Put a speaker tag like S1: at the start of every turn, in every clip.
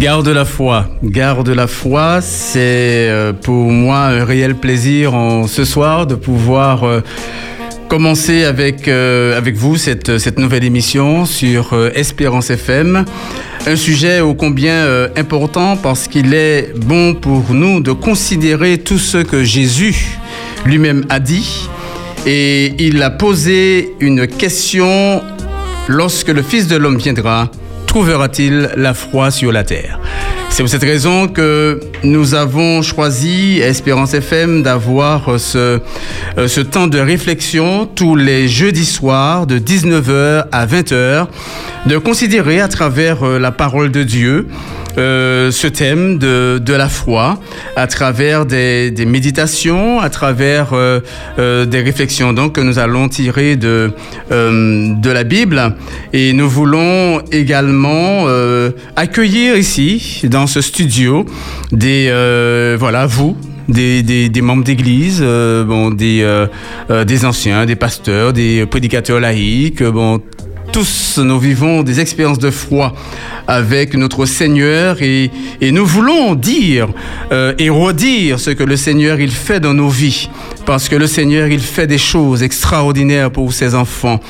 S1: Garde la foi. Garde la foi, c'est euh, pour moi un réel plaisir en, ce soir de pouvoir euh, commencer avec, euh, avec vous cette, cette nouvelle émission sur Espérance FM. Un sujet ô combien important parce qu'il est bon pour nous de considérer tout ce que Jésus lui-même a dit. Et il a posé une question lorsque le Fils de l'homme viendra trouvera-t-il la foi sur la terre? C'est pour cette raison que nous avons choisi, Espérance FM, d'avoir ce, euh, ce temps de réflexion tous les jeudis soirs de 19h à 20h, de considérer à travers euh, la parole de Dieu euh, ce thème de, de, la foi à travers des, des méditations, à travers euh, euh, des réflexions donc que nous allons tirer de, euh, de la Bible. Et nous voulons également euh, accueillir ici, dans ce studio, des euh, voilà vous. Des, des, des membres d'église, bon, des, des anciens, des pasteurs, des prédicateurs laïcs, bon, tous nous vivons des expériences de foi avec notre Seigneur et, nous voulons dire euh, et redire ce que le Seigneur il fait dans nos vies parce que le Seigneur il fait des choses extraordinaires pour ses enfants.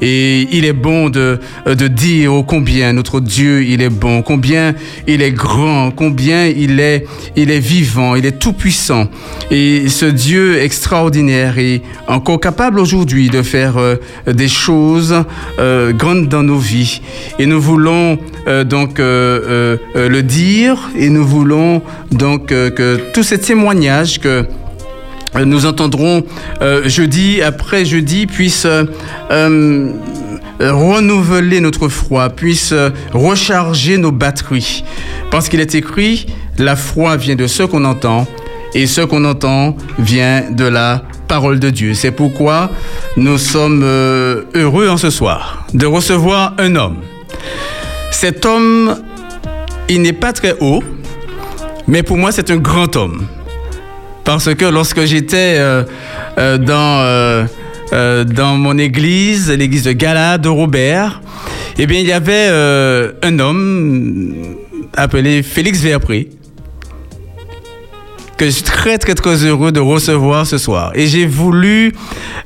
S1: Et il est bon de, de dire combien notre Dieu il est bon combien il est grand combien il est il est vivant il est tout puissant et ce Dieu extraordinaire est encore capable aujourd'hui de faire euh, des choses euh, grandes dans nos vies. Et nous voulons euh, donc euh, euh, le dire et nous voulons donc que tous ces témoignages que nous entendrons jeudi après jeudi puissent renouveler notre foi, puisse recharger nos batteries. Parce qu'il est écrit, la foi vient de ce qu'on entend et ce qu'on entend vient de la parole de Dieu. C'est pourquoi nous sommes heureux en ce soir de recevoir un homme. Cet homme, il n'est pas très haut, mais pour moi, c'est un grand homme. Parce que lorsque j'étais euh, euh, dans, euh, dans mon église, l'église de Galade, de Robert, eh bien, il y avait un homme appelé Félix Verpré, que je suis très, très, très heureux de recevoir ce soir. Et j'ai voulu,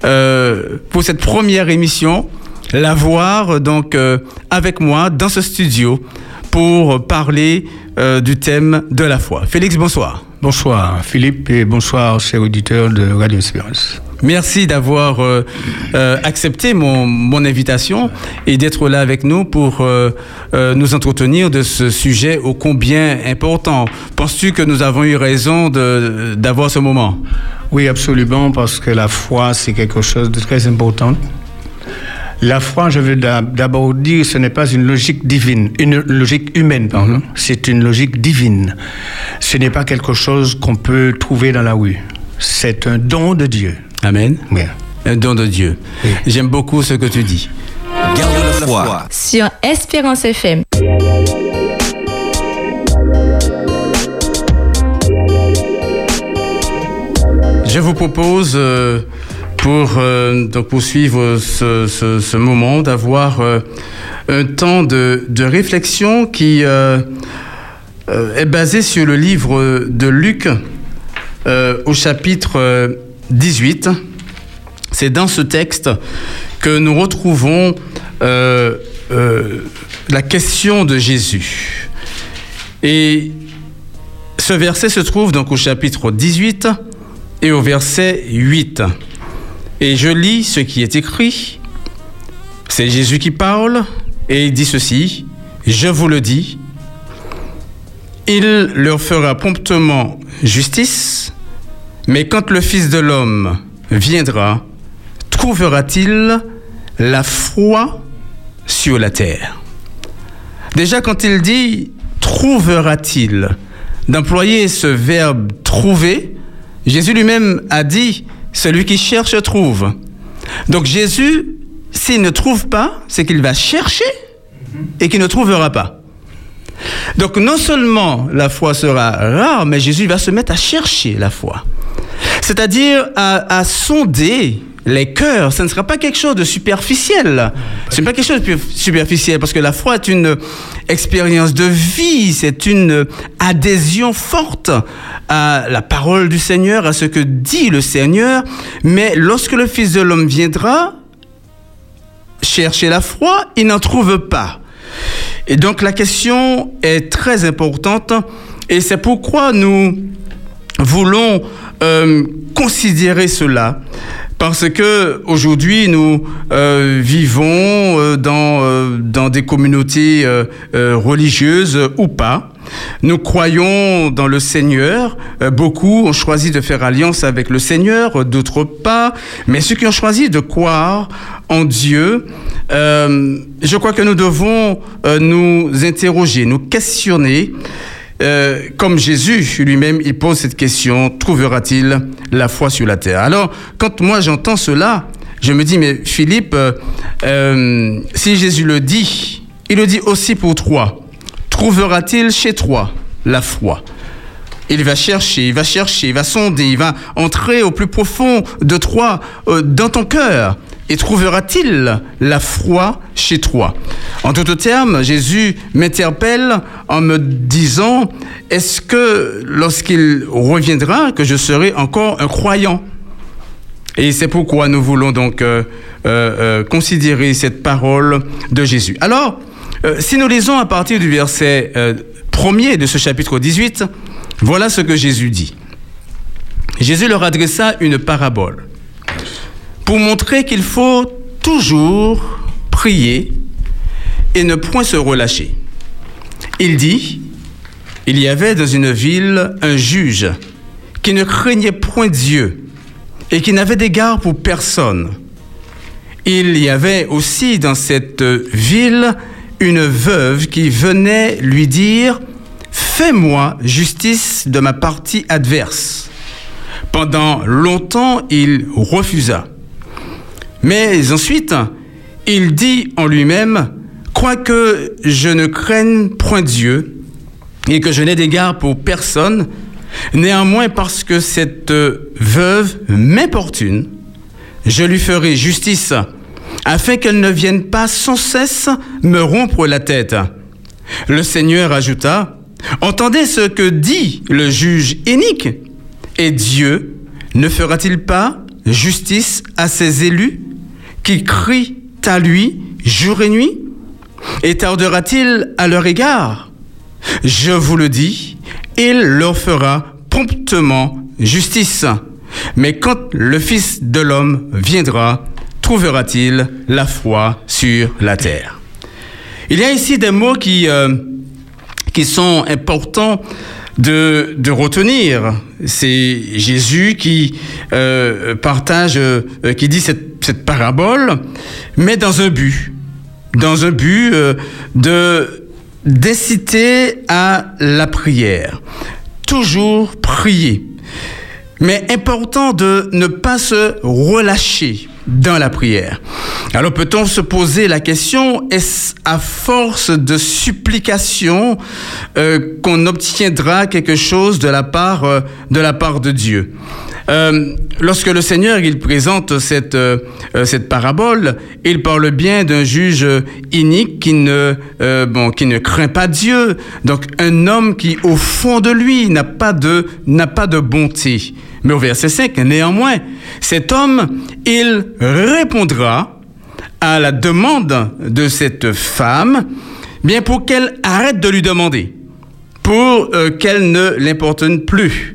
S1: pour cette première émission, l'avoir donc avec moi dans ce studio pour parler du thème de la foi. Félix, bonsoir.
S2: Bonsoir Philippe et bonsoir chers auditeurs de Radio Espérance.
S1: Merci d'avoir euh, euh, accepté mon, invitation et d'être là avec nous pour euh, nous entretenir de ce sujet ô combien important. Penses-tu que nous avons eu raison d'avoir ce moment?
S2: Oui, absolument, parce que la foi, c'est quelque chose de très important. La foi, je veux d'abord dire, ce n'est pas une logique divine, une logique humaine, pardon. Mm -hmm. C'est une logique divine. Ce n'est pas quelque chose qu'on peut trouver dans la rue. C'est un don de Dieu.
S1: Amen.
S2: Oui.
S1: Un don de Dieu.
S2: Oui.
S1: J'aime beaucoup ce que tu dis.
S3: Garde la foi.
S4: Sur Espérance FM.
S1: Je vous propose euh, pour euh, donc poursuivre ce, ce, moment d'avoir euh, un temps de, de réflexion qui euh, est basé sur le livre de Luc au chapitre 18. C'est dans ce texte que nous retrouvons la question de Jésus. Et ce verset se trouve donc au chapitre 18 et au verset 8. Et je lis ce qui est écrit. C'est Jésus qui parle et il dit ceci, je vous le dis, il leur fera promptement justice, mais quand le Fils de l'homme viendra, trouvera-t-il la foi sur la terre? Déjà quand il dit trouvera-t-il, d'employer ce verbe trouver, Jésus lui-même a dit celui qui cherche trouve. Donc Jésus, s'il ne trouve pas, c'est qu'il va chercher et qu'il ne trouvera pas. Donc non seulement la foi sera rare, mais Jésus va se mettre à chercher la foi. C'est-à-dire à, à, sonder les cœurs. Ce ne sera pas quelque chose de superficiel. Ce n'est pas quelque chose de superficiel parce que la foi est une expérience de vie, c'est une adhésion forte à la parole du Seigneur, à ce que dit le Seigneur. Mais lorsque le Fils de l'homme viendra chercher la foi, il n'en trouve pas. Et donc la question est très importante et c'est pourquoi nous voulons euh, considérer cela parce que aujourd'hui nous euh, vivons euh, dans, dans des communautés religieuses ou pas. Nous croyons dans le Seigneur. beaucoup ont choisi de faire alliance avec le Seigneur, d'autres pas. Mais ceux qui ont choisi de croire en Dieu, je crois que nous devons nous interroger, nous questionner euh, comme Jésus lui-même, il pose cette question, trouvera-t-il la foi sur la terre? Alors, quand moi j'entends cela, je me dis, mais Philippe, euh, euh, si Jésus le dit, il le dit aussi pour toi. Trouvera-t-il chez toi la foi? Il va chercher, il va chercher, il va sonder, il va entrer au plus profond de toi, dans ton cœur. Et trouvera-t-il la foi chez toi? En d'autres termes, Jésus m'interpelle en me disant, est-ce que lorsqu'il reviendra, que je serai encore un croyant? Et c'est pourquoi nous voulons donc euh, euh, euh, considérer cette parole de Jésus. Alors, si nous lisons à partir du verset premier de ce chapitre 18, voilà ce que Jésus dit. Jésus leur adressa une parabole pour montrer qu'il faut toujours prier et ne point se relâcher. Il dit, il y avait dans une ville un juge qui ne craignait point Dieu et qui n'avait d'égard pour personne. Il y avait aussi dans cette ville une veuve qui venait lui dire, Fais-moi justice de ma partie adverse. Pendant longtemps, il refusa. Mais ensuite, il dit en lui-même, quoique je ne craigne point Dieu et que je n'ai d'égard pour personne, néanmoins parce que cette veuve m'importune, je lui ferai justice, afin qu'elle ne vienne pas sans cesse me rompre la tête. Le Seigneur ajouta, Entendez ce que dit le juge inique, et Dieu ne fera-t-il pas justice à ses élus? Qui crient à lui jour et nuit Et tardera-t-il à leur égard? Je vous le dis, il leur fera promptement justice. Mais quand le Fils de l'homme viendra, trouvera-t-il la foi sur la terre? Il y a ici des mots qui, euh, qui sont importants de, de retenir. C'est Jésus qui euh, partage, euh, qui dit cette, cette, parabole, mais dans un but, dans un but euh, de d'inciter à la prière. Toujours prier. Mais important de ne pas se relâcher dans la prière. Alors peut-on se poser la question, est-ce à force de supplication euh, qu'on obtiendra quelque chose de la part, euh, de, la part de Dieu? Euh, lorsque le Seigneur il présente cette, euh, cette parabole, il parle bien d'un juge inique qui ne, euh, bon, qui ne craint pas Dieu. Donc un homme qui au fond de lui n'a pas de, n'a pas de bonté. Mais au verset 5, néanmoins, cet homme, il répondra à la demande de cette femme, bien pour qu'elle arrête de lui demander, pour euh, qu'elle ne l'importune plus.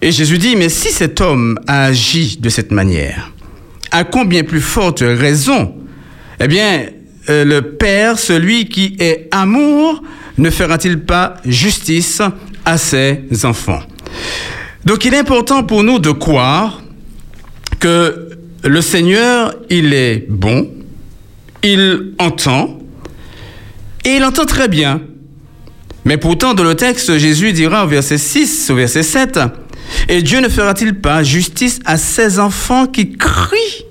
S1: Et Jésus dit, mais si cet homme a agi de cette manière, à combien plus forte raison, eh bien, euh, le Père, celui qui est amour, ne fera-t-il pas justice à ses enfants? Donc il est important pour nous de croire que le Seigneur, il est bon, il entend, et il entend très bien. Mais pourtant, dans le texte, Jésus dira au verset 6, au verset 7, Et Dieu ne fera-t-il pas justice à ses enfants qui crient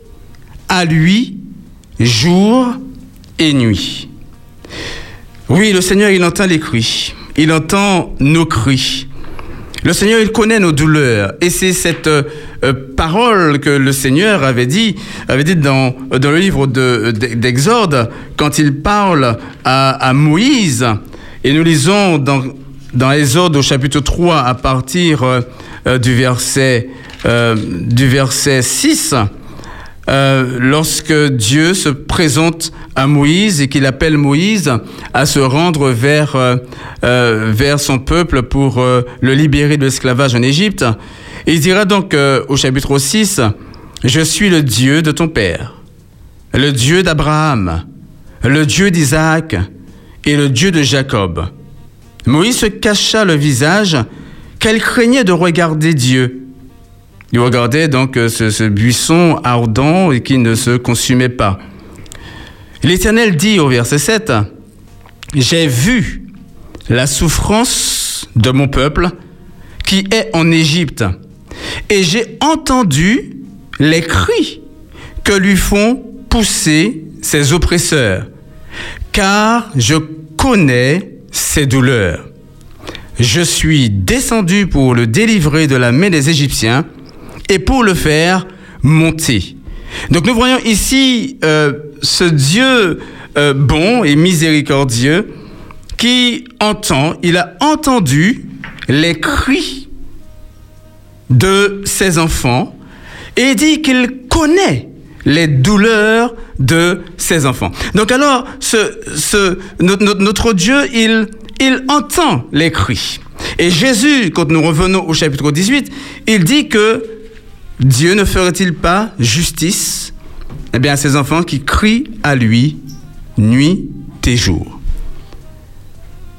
S1: à lui jour et nuit? Oui, le Seigneur, il entend les cris, il entend nos cris. Le Seigneur, il connaît nos douleurs. Et c'est cette euh, parole que le Seigneur avait dit, avait dit dans, dans le livre d'Exode, quand il parle à, à, Moïse. Et nous lisons dans, dans Exode au chapitre 3 à partir euh, du, verset, euh, du verset 6. Euh, lorsque Dieu se présente à Moïse et qu'il appelle Moïse à se rendre vers, euh, euh, vers son peuple pour le libérer de l'esclavage en Égypte. Il dira donc au chapitre 6, Je suis le Dieu de ton Père, le Dieu d'Abraham, le Dieu d'Isaac et le Dieu de Jacob. Moïse se cacha le visage, qu'elle craignait de regarder Dieu. Il regardait donc euh, ce, ce, buisson ardent et qui ne se consumait pas. L'Éternel dit au verset 7, J'ai vu la souffrance de mon peuple qui est en Égypte, et j'ai entendu les cris que lui font pousser ses oppresseurs, car je connais ses douleurs. Je suis descendu pour le délivrer de la main des Égyptiens, et pour le faire monter. Donc nous voyons ici euh, ce Dieu euh, bon et miséricordieux qui entend, il a entendu les cris de ses enfants et dit qu'il connaît les douleurs de ses enfants. Donc alors, ce, notre Dieu, il, il entend les cris. Et Jésus, quand nous revenons au chapitre 18, il dit que Dieu ne ferait-il pas justice eh bien, à ses enfants qui crient à lui nuit et jour?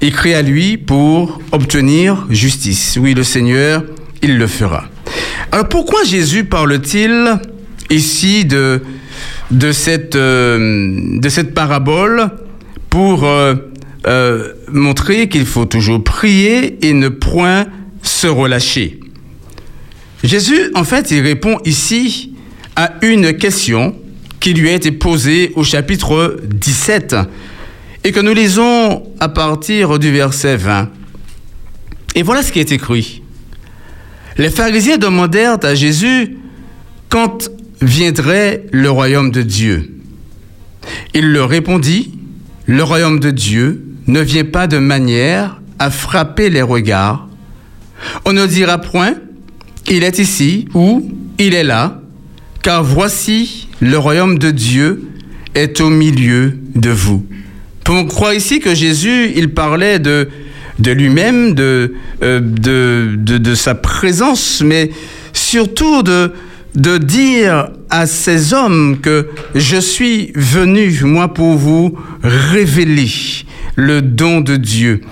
S1: Il crie à lui pour obtenir justice. Oui, le Seigneur, il le fera. Alors pourquoi Jésus parle-t-il ici de, euh, cette parabole pour euh, euh, montrer qu'il faut toujours prier et ne point se relâcher Jésus, en fait, il répond ici à une question qui lui a été posée au chapitre 17 et que nous lisons à partir du verset 20. Et voilà ce qui est écrit. Les pharisiens demandèrent à Jésus quand viendrait le royaume de Dieu. Il leur répondit, le royaume de Dieu ne vient pas de manière à frapper les regards. On ne dira point, il est ici ou il est là, car voici le royaume de Dieu est au milieu de vous. On croit ici que Jésus, il parlait de, de lui-même, de, euh, de, de, de, sa présence, mais surtout de, de dire à ces hommes que je suis venu, moi, pour vous révéler le don de Dieu,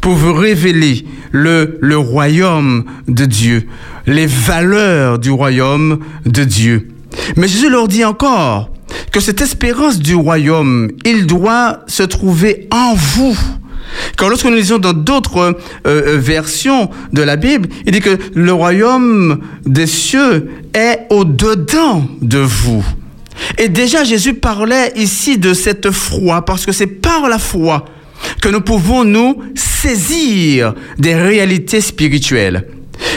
S1: pour vous révéler le, le royaume de Dieu, les valeurs du royaume de Dieu. Mais Jésus leur dit encore que cette espérance du royaume, il doit se trouver en vous. Car lorsque nous lisons dans d'autres euh, euh, versions de la Bible, il dit que le royaume des cieux est au-dedans de vous. Et déjà Jésus parlait ici de cette foi, parce que c'est par la foi que nous pouvons nous saisir des réalités spirituelles.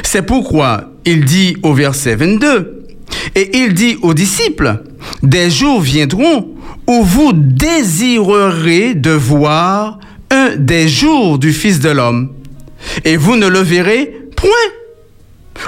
S1: C'est pourquoi il dit au verset 22, et il dit aux disciples, des jours viendront où vous désirerez de voir un des jours du Fils de l'homme, et vous ne le verrez point.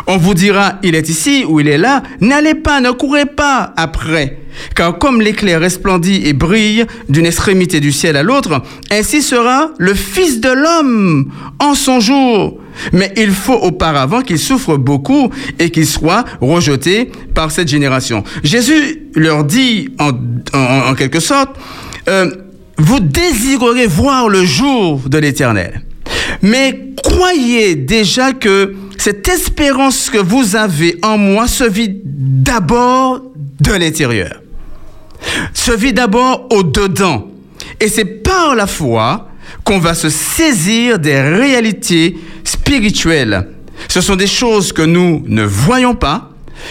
S1: On vous dira, il est ici ou il est là, n'allez pas, ne courez pas après. Car comme l'éclair resplendit et brille d'une extrémité du ciel à l'autre, ainsi sera le Fils de l'homme en son jour. Mais il faut auparavant qu'il souffre beaucoup et qu'il soit rejeté par cette génération. Jésus leur dit en, quelque sorte, euh, vous désirerez voir le jour de l'éternel. Mais croyez déjà que cette espérance que vous avez en moi se vit d'abord de l'intérieur. Se vit d'abord au-dedans. Et c'est par la foi qu'on va se saisir des réalités spirituelles. Ce sont des choses que nous ne voyons pas,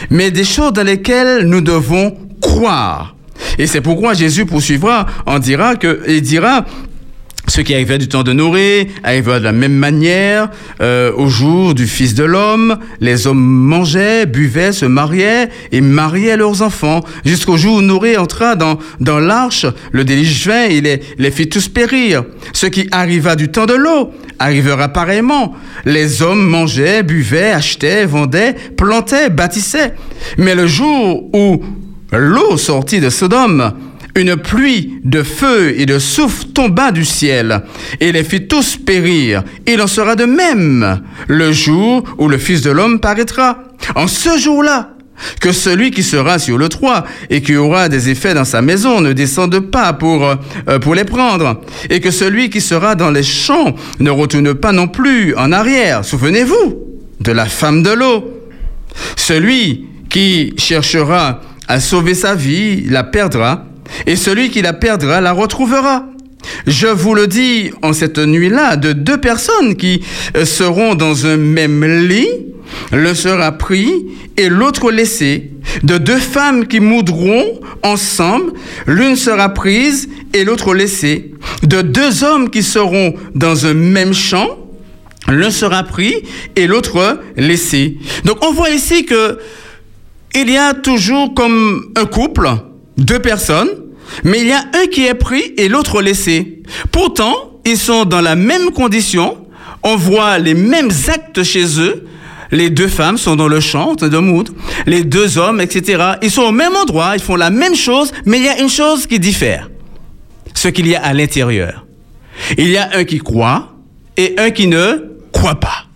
S1: mais des choses dans lesquelles nous devons croire. Et c'est pourquoi Jésus poursuivra en dira que, il dira, Ce qui arrivait du temps de Noé arriva de la même manière euh, au jour du Fils de l'homme. Les hommes mangeaient, buvaient, se mariaient et mariaient leurs enfants jusqu'au jour où Noé entra dans, dans l'arche. Le déluge vint et les, les fit tous périr. Ce qui arriva du temps de l'eau arrivera pareillement. Les hommes mangeaient, buvaient, achetaient, vendaient, plantaient, bâtissaient. Mais le jour où l'eau sortit de Sodome, une pluie de feu et de souffle tomba du ciel et les fit tous périr. Il en sera de même le jour où le Fils de l'homme paraîtra. En ce jour-là, que celui qui sera sur le toit et qui aura des effets dans sa maison ne descende pas pour, euh, pour les prendre, et que celui qui sera dans les champs ne retourne pas non plus en arrière. Souvenez-vous de la femme de l'eau. Celui qui cherchera à sauver sa vie la perdra, et celui qui la perdra la retrouvera. Je vous le dis en cette nuit-là, de deux personnes qui euh, seront dans un même lit, l'un sera pris et l'autre laissé. De deux femmes qui moudront ensemble, l'une sera prise et l'autre laissée. De deux hommes qui seront dans un même champ, l'un sera pris et l'autre laissé. Donc on voit ici que il y a toujours comme un couple, deux personnes, mais il y a un qui est pris et l'autre laissé. Pourtant, ils sont dans la même condition, on voit les mêmes actes chez eux, les deux femmes sont dans le champ de moudre, les deux hommes, etc. Ils sont au même endroit, ils font la même chose, mais il y a une chose qui diffère. Ce qu'il y a à l'intérieur. Il y a un qui croit et un qui ne croit pas.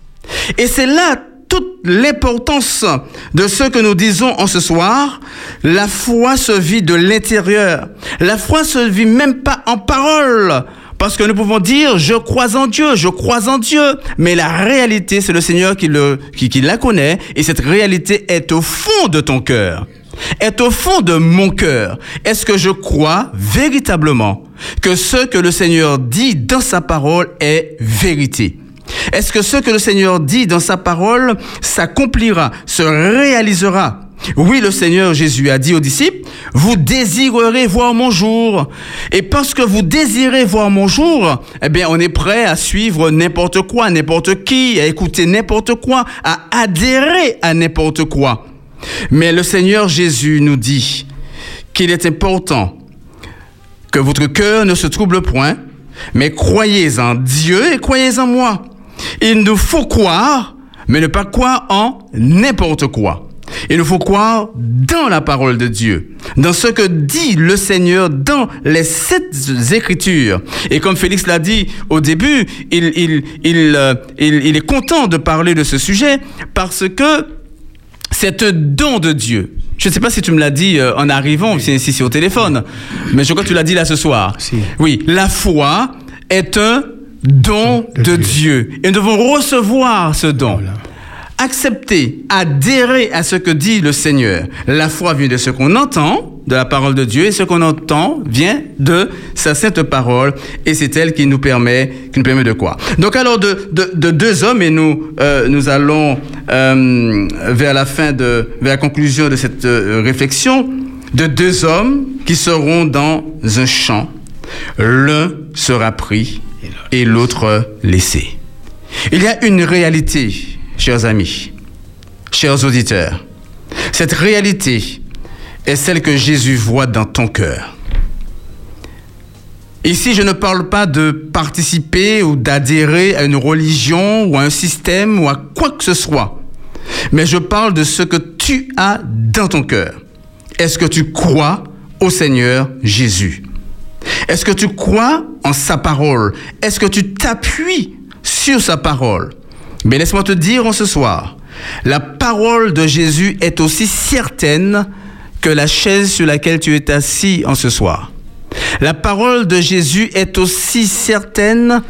S1: Et c'est là toute l'importance de ce que nous disons en ce soir. La foi se vit de l'intérieur. La foi se vit même pas en parole. Parce que nous pouvons dire, je crois en Dieu, je crois en Dieu. Mais la réalité, c'est le Seigneur qui, le, qui, qui la connaît. Et cette réalité est au fond de ton cœur. Est au fond de mon cœur. Est-ce que je crois véritablement que ce que le Seigneur dit dans sa parole est vérité? Est-ce que ce que le Seigneur dit dans sa parole s'accomplira, se réalisera? Oui, le Seigneur Jésus a dit aux disciples, vous désirerez voir mon jour. Et parce que vous désirez voir mon jour, eh bien, on est prêt à suivre n'importe quoi, n'importe qui, à écouter n'importe quoi, à adhérer à n'importe quoi. Mais le Seigneur Jésus nous dit qu'il est important que votre cœur ne se trouble point, mais croyez en Dieu et croyez en moi. Il nous faut croire, mais ne pas croire en n'importe quoi. Il nous faut croire dans la parole de Dieu, dans ce que dit le Seigneur dans les sept écritures. Et comme Félix l'a dit au début, il, il, il, euh, il, il est content de parler de ce sujet parce que c'est un don de Dieu. Je ne sais pas si tu me l'as dit euh, en arrivant, si c'est au téléphone, mais je crois que tu l'as dit là ce soir.
S2: Si.
S1: Oui, la foi est un don de,
S2: De
S1: Dieu.
S2: Dieu.
S1: Et nous devons recevoir ce don.
S2: Voilà.
S1: Accepter, adhérer à ce que dit le Seigneur. La foi vient de ce qu'on entend, de la parole de Dieu, et ce qu'on entend vient de sa sainte parole, et c'est elle qui nous permet, qui nous permet de quoi? Donc alors de, de, de deux hommes, et nous, euh, nous allons euh, vers la fin de, vers la conclusion de cette euh, réflexion, de deux hommes qui seront dans un champ. L'un sera pris et l'autre laissé. Il y a une réalité, chers amis, chers auditeurs. Cette réalité est celle que Jésus voit dans ton cœur. Ici, je ne parle pas de participer ou d'adhérer à une religion ou à un système ou à quoi que ce soit, mais je parle de ce que tu as dans ton cœur. Est-ce que tu crois au Seigneur Jésus? Est-ce que tu crois en sa parole? Est-ce que tu t'appuies sur sa parole? Mais laisse-moi te dire en ce soir, la parole de Jésus est aussi certaine que la chaise sur laquelle tu es assis en ce soir. La parole de Jésus est aussi certaine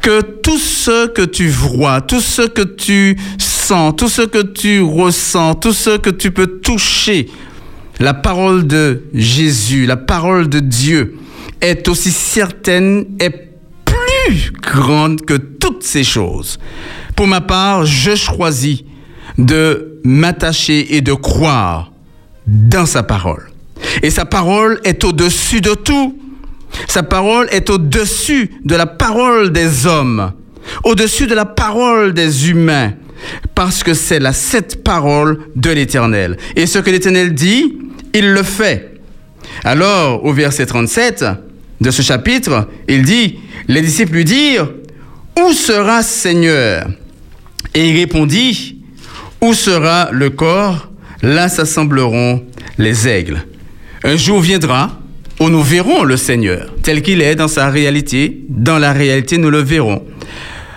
S1: que tout ce que tu vois, tout ce que tu sens, tout ce que tu ressens, tout ce que tu peux toucher, la parole de Jésus, la parole de Dieu est aussi certaine et plus grande que toutes ces choses. Pour ma part, je choisis de m'attacher et de croire dans sa parole. Et sa parole est au-dessus de tout. Sa parole est au-dessus de la parole des hommes, au-dessus de la parole des humains, parce que c'est la cette parole de l'Éternel. Et ce que l'Éternel dit, il le fait. Alors, au verset 37 de ce chapitre, il dit, les disciples lui dirent, Où sera Seigneur? Et il répondit, Où sera le corps? Là s'assembleront les aigles. Un jour viendra où nous verrons le Seigneur tel qu'il est dans sa réalité. Dans la réalité, nous le verrons.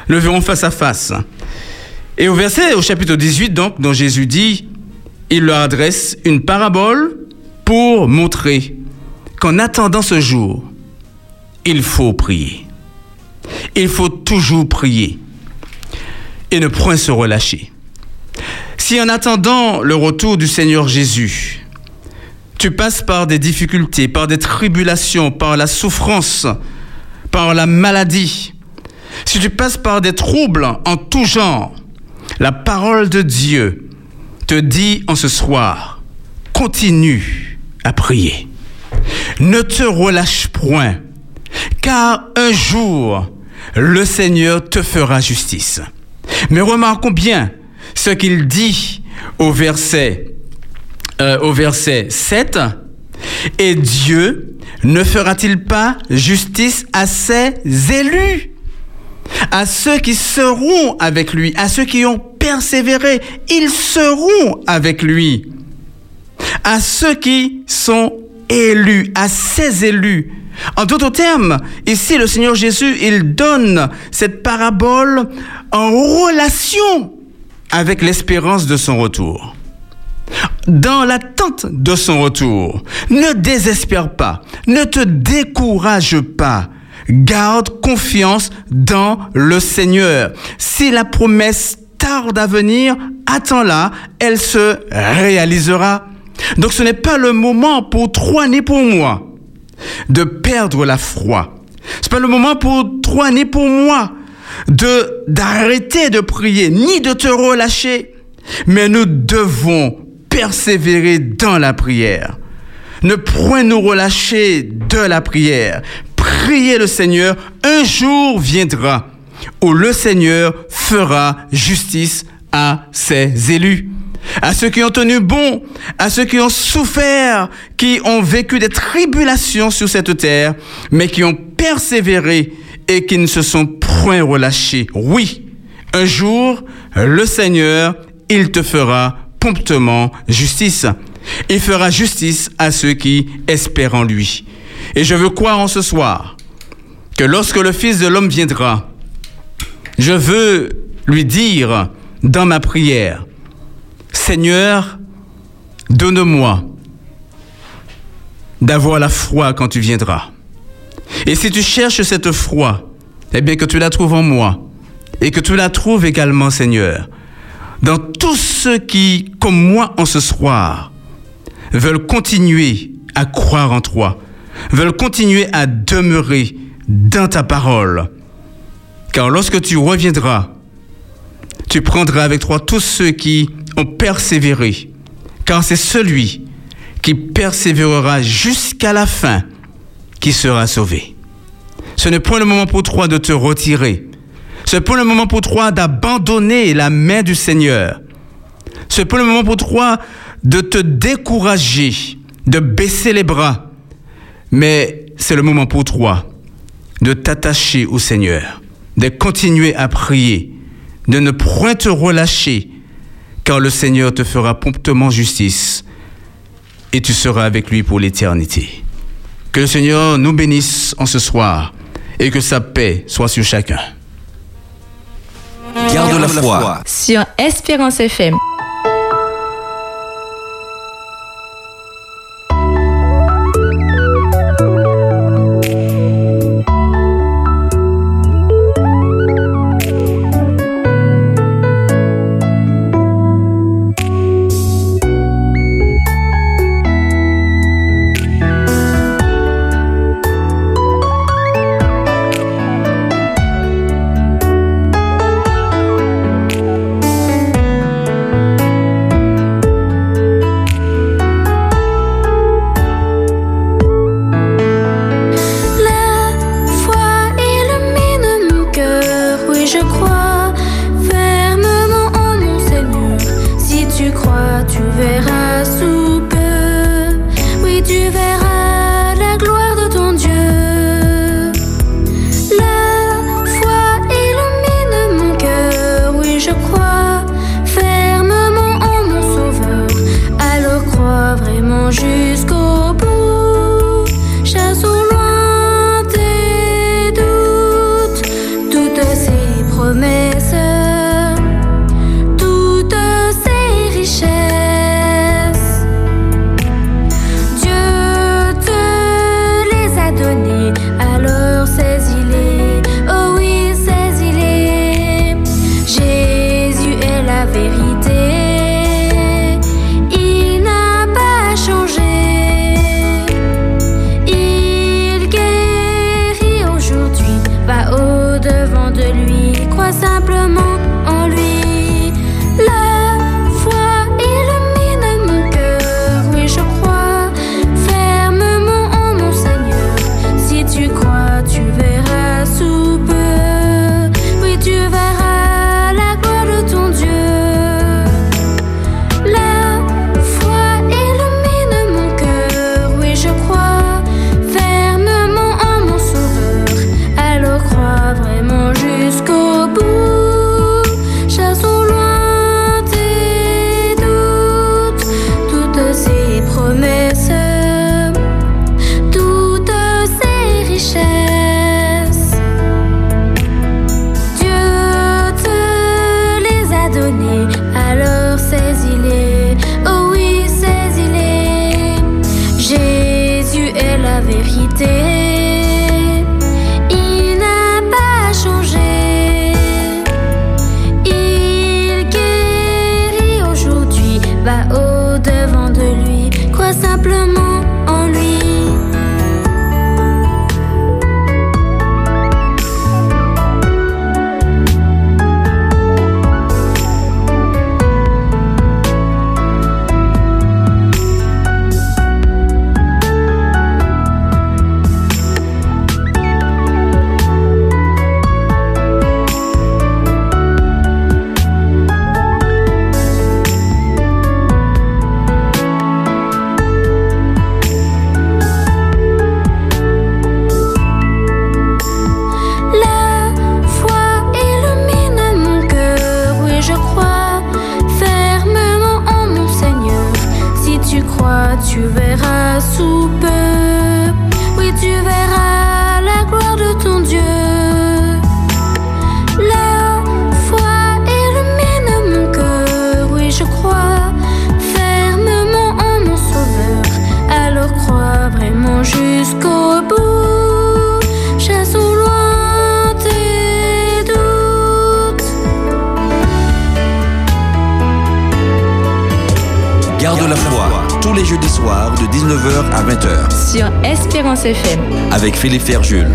S1: Le verrons face à face. Et au verset, au chapitre 18, donc, dont Jésus dit, il leur adresse une parabole pour montrer qu'en attendant ce jour, il faut prier. Il faut toujours prier et ne point se relâcher. Si en attendant le retour du Seigneur Jésus, tu passes par des difficultés, par des tribulations, par la souffrance, par la maladie, si tu passes par des troubles en tout genre, la parole de Dieu te dit en ce soir, continue à prier. Ne te relâche point, car un jour, le Seigneur te fera justice. Mais remarquons bien ce qu'il dit au verset, euh, au verset 7. Et Dieu ne fera-t-il pas justice à ses élus à ceux qui seront avec lui, à ceux qui ont persévéré, ils seront avec lui. À ceux qui sont élus, à ses élus. En d'autres termes, ici le Seigneur Jésus, il donne cette parabole en relation avec l'espérance de son retour. Dans l'attente de son retour, ne désespère pas, ne te décourage pas, garde confiance dans le Seigneur. Si la promesse tarde à venir, attends-la, elle se réalisera. Donc ce n'est pas le moment pour toi ni pour moi de perdre la foi. C'est pas le moment pour toi ni pour moi de d'arrêter de prier ni de te relâcher. Mais nous devons persévérer dans la prière. Ne point nous relâcher de la prière priez le Seigneur, un jour viendra où le Seigneur fera justice à ses élus, à ceux qui ont tenu bon, à ceux qui ont souffert, qui ont vécu des tribulations sur cette terre, mais qui ont persévéré et qui ne se sont point relâchés. Oui, un jour, le Seigneur, il te fera promptement justice. Il fera justice à ceux qui espèrent en lui. Et je veux croire en ce soir que lorsque le Fils de l'homme viendra, je veux lui dire dans ma prière, Seigneur, donne-moi d'avoir la foi quand tu viendras. Et si tu cherches cette foi, eh bien que tu la trouves en moi et que tu la trouves également, Seigneur, dans tous ceux qui, comme moi en ce soir, veulent continuer à croire en toi, veulent continuer à demeurer dans ta parole. Car lorsque tu reviendras, tu prendras avec toi tous ceux qui ont persévéré. Car c'est celui qui persévérera jusqu'à la fin qui sera sauvé. Ce n'est point le moment pour toi de te retirer. Ce n'est pas le moment pour toi d'abandonner la main du Seigneur. Ce n'est pas le moment pour toi de te décourager, de baisser les bras. Mais c'est le moment pour toi de t'attacher au Seigneur, de continuer à prier, de ne point te relâcher, car le Seigneur te fera promptement justice et tu seras avec lui pour l'éternité. Que le Seigneur nous bénisse en ce soir et que sa paix soit sur chacun.
S3: Garde la foi.
S4: Sur Espérance FM.
S3: Les jeudis soirs de 19h à 20h.
S4: Sur Espérance FM.
S3: Avec Philippe Ferjul.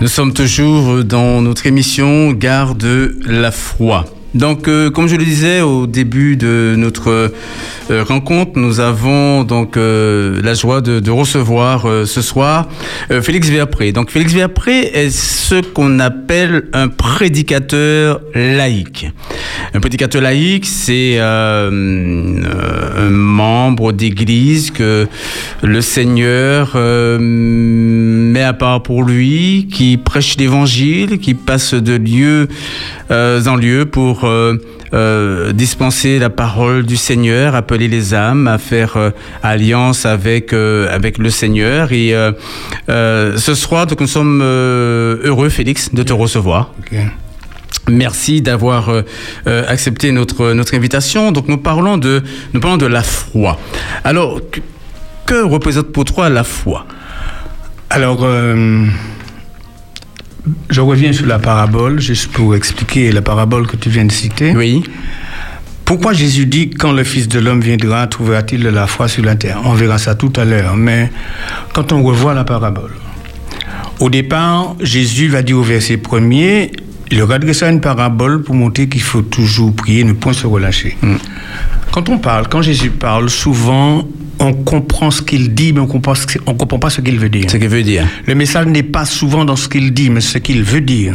S1: Nous sommes toujours dans notre émission Garde la foi. Donc, euh, comme je le disais au début de notre euh, rencontre, nous avons donc euh, la joie de, recevoir euh, ce soir euh, Félix Verpré. Donc, Félix Verpré est ce qu'on appelle un prédicateur laïque. Un prédicateur laïque, c'est euh, euh, un membre d'église que le Seigneur euh, met à part pour lui, qui prêche l'évangile, qui passe de lieu euh, en lieu pour euh, dispenser la parole du Seigneur, appeler les âmes à faire euh, alliance avec euh, avec le Seigneur. Et ce soir, donc nous sommes heureux, Félix, de te recevoir. Merci d'avoir euh, accepté notre notre invitation. Donc nous parlons de nous parlons de la foi. Alors que, que représente pour toi la foi?
S2: Alors, euh, je reviens sur la parabole, juste pour expliquer la parabole que tu viens de citer.
S1: Oui.
S2: Pourquoi Jésus dit quand le Fils de l'homme viendra, trouvera-t-il de la foi sur la terre? On verra ça tout à l'heure. Mais quand on revoit la parabole, au départ, Jésus va dire au verset premier, il leur adressa une parabole pour montrer qu'il faut toujours prier, ne point se relâcher. Quand on parle, quand Jésus parle, souvent on comprend ce qu'il dit, mais on comprend, ce- on comprend pas ce qu'il veut dire.
S1: Ce que veut dire.
S2: Le message n'est pas souvent dans ce qu'il dit, mais ce qu'il veut dire.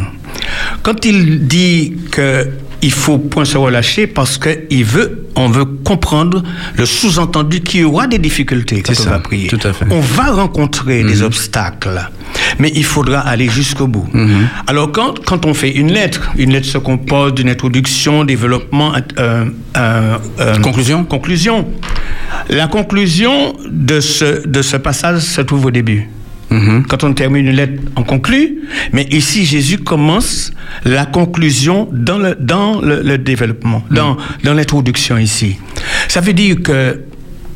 S2: Quand il dit que il faut point se relâcher parce qu'il veut, on veut comprendre le sous-entendu qu'il y aura des difficultés quand on
S1: ça,
S2: va prier.
S1: tout à fait.
S2: On va rencontrer des obstacles, mais il faudra aller jusqu'au bout.
S1: Mhm.
S2: Alors quand, quand on fait une lettre, une lettre se compose d'une introduction, développement, euh, euh, euh,
S1: Conclusion
S2: conclusion. La conclusion de ce, de ce passage se trouve au début.
S1: Mhm.
S2: Quand on termine une lettre, on conclut. Mais ici, Jésus commence la conclusion dans le, dans le, le développement, dans, dans l'introduction ici. Ça veut dire que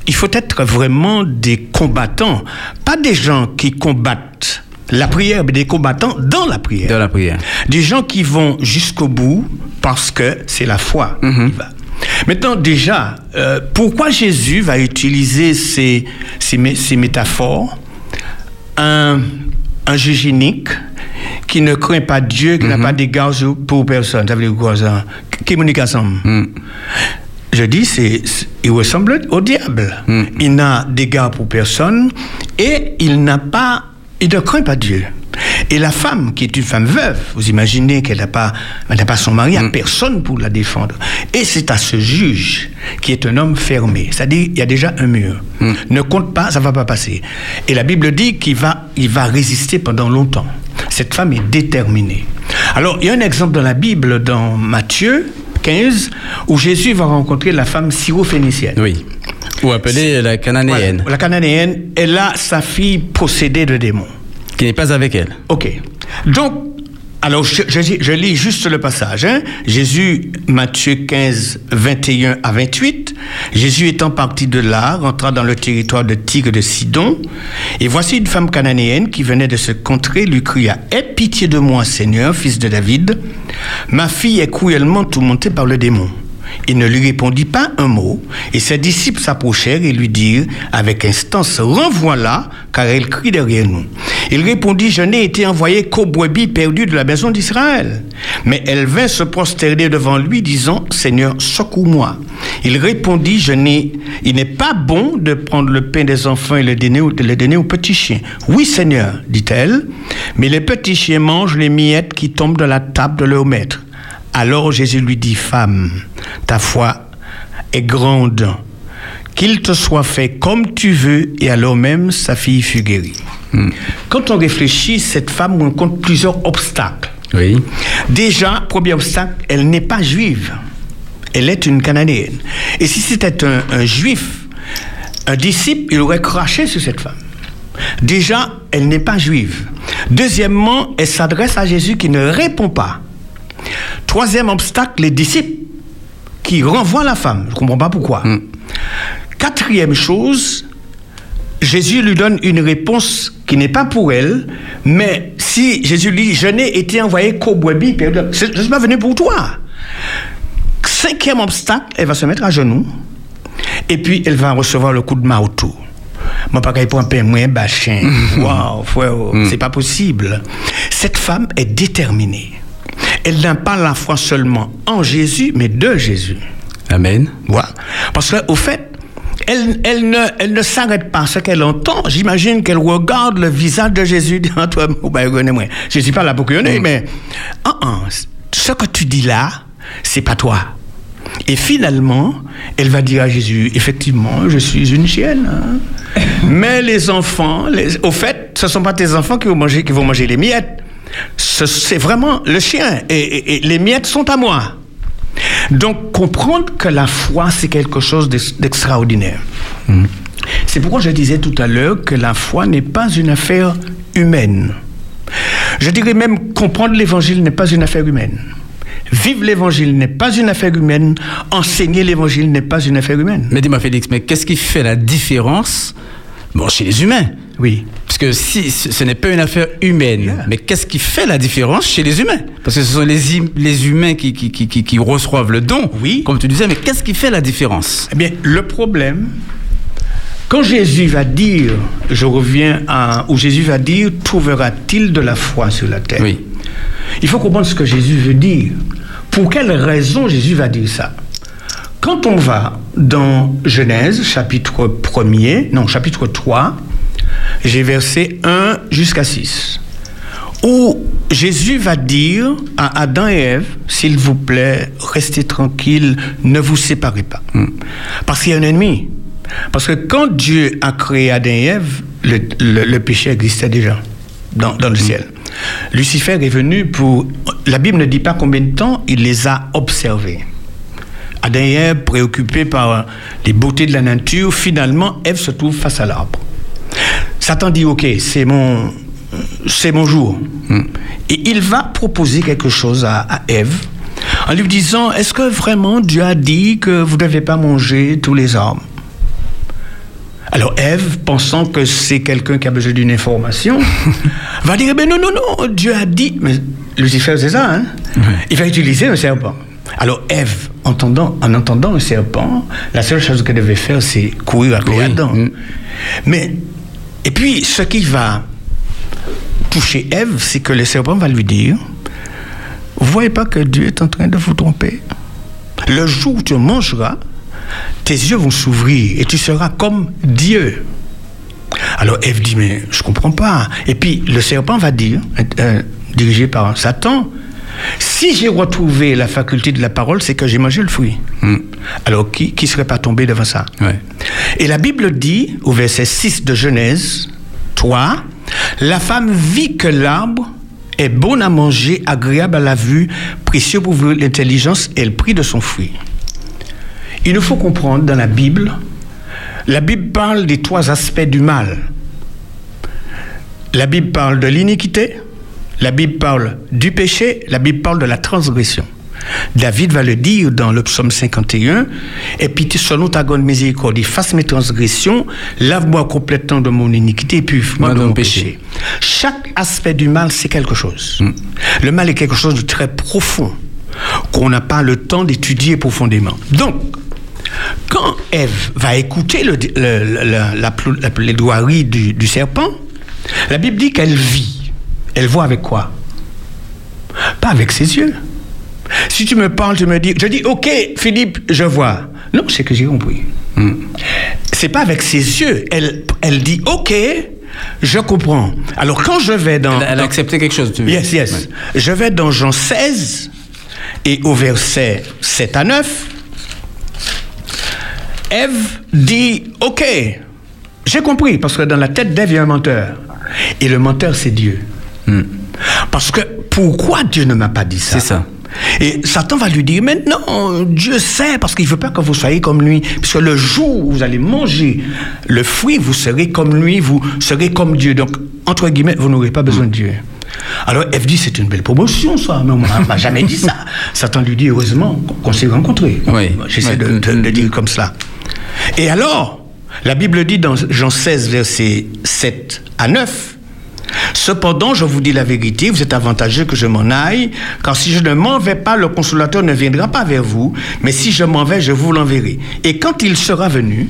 S2: il faut être vraiment des combattants, pas des gens qui combattent la prière, mais des combattants dans la prière.
S1: Dans la prière.
S2: Des gens qui vont jusqu'au bout parce que c'est la foi qui va. Maintenant, déjà, euh, pourquoi Jésus va utiliser ces, ces métaphores? Un, un juge unique qui ne craint pas Dieu, qui n'a pas d'égard pour personne. Ça veut dire quoi ça? Qui ensemble? Je dis, c'est, il ressemble au diable. Il n'a d'égard pour personne et il n'a pas, il ne craint pas Dieu. Et la femme, qui est une femme veuve, vous imaginez qu'elle n'a pas, elle pas son mari, il n'y a personne pour la défendre. Et c'est à ce juge, qui est un homme fermé, c'est-à-dire il y a déjà un mur. Ne compte pas, ça va pas passer. Et la Bible dit qu'il va, il va résister pendant longtemps. Cette femme est déterminée. Alors, il y a un exemple dans la Bible, dans Matthieu 15, où Jésus va rencontrer la femme syrophénicienne.
S1: Oui. Ou appelée la cananéenne,
S2: Voilà. La cananéenne, elle a sa fille possédée de démons.
S1: Qui n'est pas avec elle.
S2: Ok. Donc, alors je, je- je lis juste le passage. hein. Jésus, Matthieu 15, 21 à 28. Jésus étant parti de là, rentra dans le territoire de Tigre de Sidon. Et voici une femme cananéenne qui venait de se contrer, lui cria Aie pitié de moi, Seigneur, fils de David. Ma fille est cruellement tourmentée par le démon. Il ne lui répondit pas un mot, et ses disciples s'approchèrent et lui dirent avec instance Renvoie-la, car elle crie derrière nous. Il répondit Je n'ai été envoyé qu'au brebis perdu de la maison d'Israël. Mais elle vint se prosterner devant lui, disant Seigneur, secours-moi. Il répondit Je n'ai, Il n'est pas bon de prendre le pain des enfants et le donner, le donner aux petits chiens. Oui, Seigneur, dit-elle, mais les petits chiens mangent les miettes qui tombent de la table de leur maître. Alors Jésus lui dit, femme, ta foi est grande, qu'il te soit fait comme tu veux, et alors même sa fille fut guérie. Quand on réfléchit, cette femme rencontre plusieurs obstacles.
S1: Oui.
S2: Déjà, premier obstacle, elle n'est pas juive. Elle est une cananéenne. Et si c'était un, un juif, un disciple, il aurait craché sur cette femme. Déjà, elle n'est pas juive. Deuxièmement, elle s'adresse à Jésus qui ne répond pas. Troisième obstacle, les disciples qui renvoient la femme. Je ne comprends pas pourquoi. Quatrième chose, Jésus lui donne une réponse qui n'est pas pour elle, mais si Jésus lui dit, je n'ai été envoyé qu'au brebis, je ne suis pas venu pour toi. cinquième obstacle, elle va se mettre à genoux. Et puis, elle va recevoir le coup de marteau. Moi, pas pour un moins bachin. Waouh, frère, c'est pas possible. Cette femme est déterminée. Elle n'a pas la foi seulement en Jésus, mais de Jésus.
S1: Amen.
S2: Voilà. Parce qu'au fait, elle, elle ne, elle ne s'arrête pas à ce qu'elle entend. J'imagine qu'elle regarde le visage de Jésus devant toi. Je ne suis pas là pour cueillir, mais ah, ah, ce que tu dis là, c'est pas toi. Et finalement, elle va dire à Jésus, effectivement, je suis une chienne. hein. Mais les enfants, les- au fait, ce ne sont pas tes enfants qui vont manger, qui vont manger les miettes. Ce- C'est vraiment le chien. Et, et- et les miettes sont à moi. Donc, comprendre que la foi, c'est quelque chose d'ex- d'extraordinaire. C'est pourquoi je disais tout à l'heure que la foi n'est pas une affaire humaine. Je dirais même comprendre l'évangile n'est pas une affaire humaine. Vivre l'évangile n'est pas une affaire humaine. Enseigner l'évangile n'est pas une affaire humaine.
S1: Mais dis-moi, Félix, mais qu'est-ce qui fait la différence bon, chez les humains?
S2: Oui.
S1: Parce que si ce n'est pas une affaire humaine,
S2: Yeah.
S1: mais qu'est-ce qui fait la différence chez les humains? Parce que ce sont les, hum- les humains qui, qui, qui, qui- qui reçoivent le don,
S2: Oui.
S1: comme tu disais, mais qu'est-ce qui fait la différence?
S2: Eh bien, le problème, quand Jésus va dire, je reviens à où Jésus va dire, trouvera-t-il de la foi sur la terre?
S1: Oui.
S2: Il faut comprendre ce que Jésus veut dire. Pour quelle raison Jésus va dire ça? Quand on va dans Genèse, chapitre 1er, non, chapitre 3, j'ai versé 1 jusqu'à 6, où Jésus va dire à Adam et Ève, s'il vous plaît, restez tranquilles, ne vous séparez pas. Parce qu'il y a un ennemi. Parce que quand Dieu a créé Adam et Ève, le, le- le péché existait déjà dans, dans le ciel. Lucifer est venu pour... La Bible ne dit pas combien de temps il les a observés. Adam et Ève, préoccupés par les beautés de la nature, finalement, Ève se trouve face à l'arbre. Satan dit, OK, c'est mon, c'est mon jour. Et il va proposer quelque chose à, à Ève en lui disant, est-ce que vraiment Dieu a dit que vous ne devez pas manger tous les arbres alors Ève, pensant que c'est quelqu'un qui a besoin d'une information, va dire, ben non, non, non, Dieu a dit, mais Lucifer c'est ça, hein? Il va utiliser un serpent. Alors Ève, entendant, en entendant un serpent, la seule chose qu'elle devait faire, c'est courir après
S1: Oui.
S2: Adam.
S1: Mm.
S2: Mais, et puis, ce qui va toucher Ève, c'est que le serpent va lui dire, vous voyez pas que Dieu est en train de vous tromper? Le jour où tu mangeras, tes yeux vont s'ouvrir et tu seras comme Dieu. Alors Ève dit, mais je comprends pas. Et puis le serpent va dire, euh, dirigé par Satan, si j'ai retrouvé la faculté de la parole, c'est que j'ai mangé le fruit. Alors qui ne serait pas tombé devant ça?
S1: Ouais.
S2: Et la Bible dit, au verset 6 de Genèse 3, la femme vit que l'arbre est bon à manger, agréable à la vue, précieux pour l'intelligence, et elle prit de son fruit. Il nous faut comprendre dans la Bible, la Bible parle des trois aspects du mal. La Bible parle de l'iniquité, la Bible parle du péché, la Bible parle de la transgression. David va le dire dans le psaume 51, et puis selon ta grande miséricorde, fasse mes transgressions, lave-moi complètement de mon iniquité, et purifie-moi de mon péché. Chaque aspect du mal, c'est quelque chose. Le mal est quelque chose de très profond, qu'on n'a pas le temps d'étudier profondément. Donc, quand Ève va écouter le, le- le- la, la, la plaidoirie du, du serpent, la Bible dit qu'elle vit. Elle voit avec quoi? Pas avec ses yeux. Si tu me parles, tu me dis, je dis, ok, Philippe, je vois. Non, c'est que j'ai compris. C'est pas avec ses yeux. Elle, elle dit, ok, je comprends. Alors quand je vais dans,
S1: Elle, elle a accepté quelque chose, tu veux
S2: Yes, yes.
S1: Ouais.
S2: Je vais dans Jean 16 et au verset 7 à 9. Ève dit Ok, j'ai compris, parce que dans la tête d'Ève, il y a un menteur. Et le menteur, c'est Dieu. Parce que pourquoi Dieu ne m'a pas dit ça?
S1: C'est ça.
S2: Et Satan va lui dire, maintenant, Dieu sait, parce qu'il ne veut pas que vous soyez comme lui. Puisque le jour où vous allez manger le fruit, vous serez comme lui, vous serez comme Dieu. Donc, entre guillemets, vous n'aurez pas besoin de Dieu. Alors, Ève dit, c'est une belle promotion, ça. Mais on m'a- m'a jamais dit ça. Satan lui dit, heureusement qu'on s'est rencontrés.
S1: Oui.
S2: J'essaie de- de dire comme cela. Et alors, la Bible dit dans Jean 16, versets 7 à 9, Cependant, je vous dis la vérité, vous êtes avantageux que je m'en aille, car si je ne m'en vais pas, le consolateur ne viendra pas vers vous, mais si je m'en vais, je vous l'enverrai. Et quand il sera venu,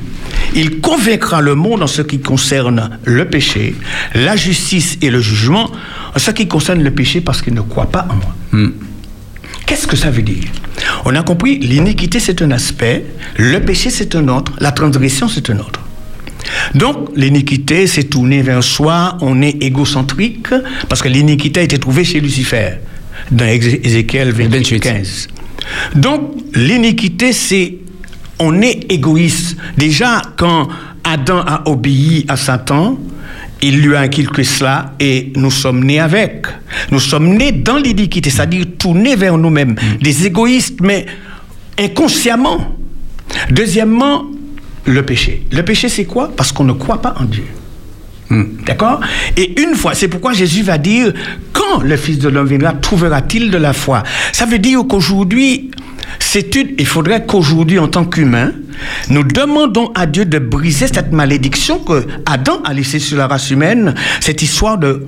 S2: il convaincra le monde en ce qui concerne le péché, la justice et le jugement, en ce qui concerne le péché parce qu'il ne croit pas en moi. Qu'est-ce que ça veut dire? On a compris, l'iniquité c'est un aspect, le péché c'est un autre, la transgression c'est un autre. Donc, l'iniquité, c'est tourner vers soi, on est égocentrique, parce que l'iniquité a été trouvée chez Lucifer, dans Ézéchiel 28, 15. Donc, l'iniquité, c'est on est égoïste. Déjà, quand Adam a obéi à Satan, il lui a inculqué cela et nous sommes nés avec. Nous sommes nés dans l'iniquité, c'est-à-dire tournés vers nous-mêmes, des égoïstes, mais inconsciemment. Deuxièmement, le péché. Le péché, c'est quoi? Parce qu'on ne croit pas en Dieu. D'accord? Et une fois, c'est pourquoi Jésus va dire, quand le Fils de l'homme viendra, trouvera-t-il de la foi? Ça veut dire qu'aujourd'hui, c'est une, il faudrait qu'aujourd'hui, en tant qu'humain, nous demandons à Dieu de briser cette malédiction que Adam a laissée sur la race humaine, cette histoire de,